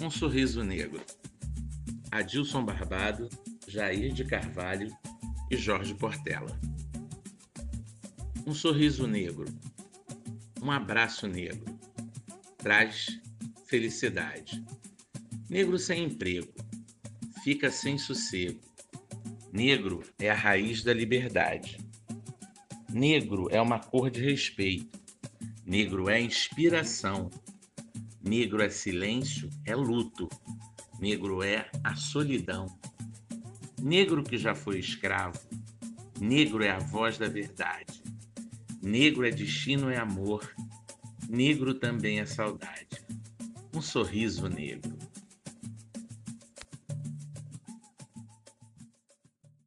Um sorriso negro. Adilson Barbado, Jair de Carvalho e Jorge Portela. Um sorriso negro. Um abraço negro. Traz felicidade. Negro sem emprego. Fica sem sossego. Negro é a raiz da liberdade. Negro é uma cor de respeito. Negro é inspiração. Negro é silêncio, é luto. Negro é a solidão. Negro que já foi escravo. Negro é a voz da verdade. Negro é destino, é amor. Negro também é saudade. Um sorriso negro.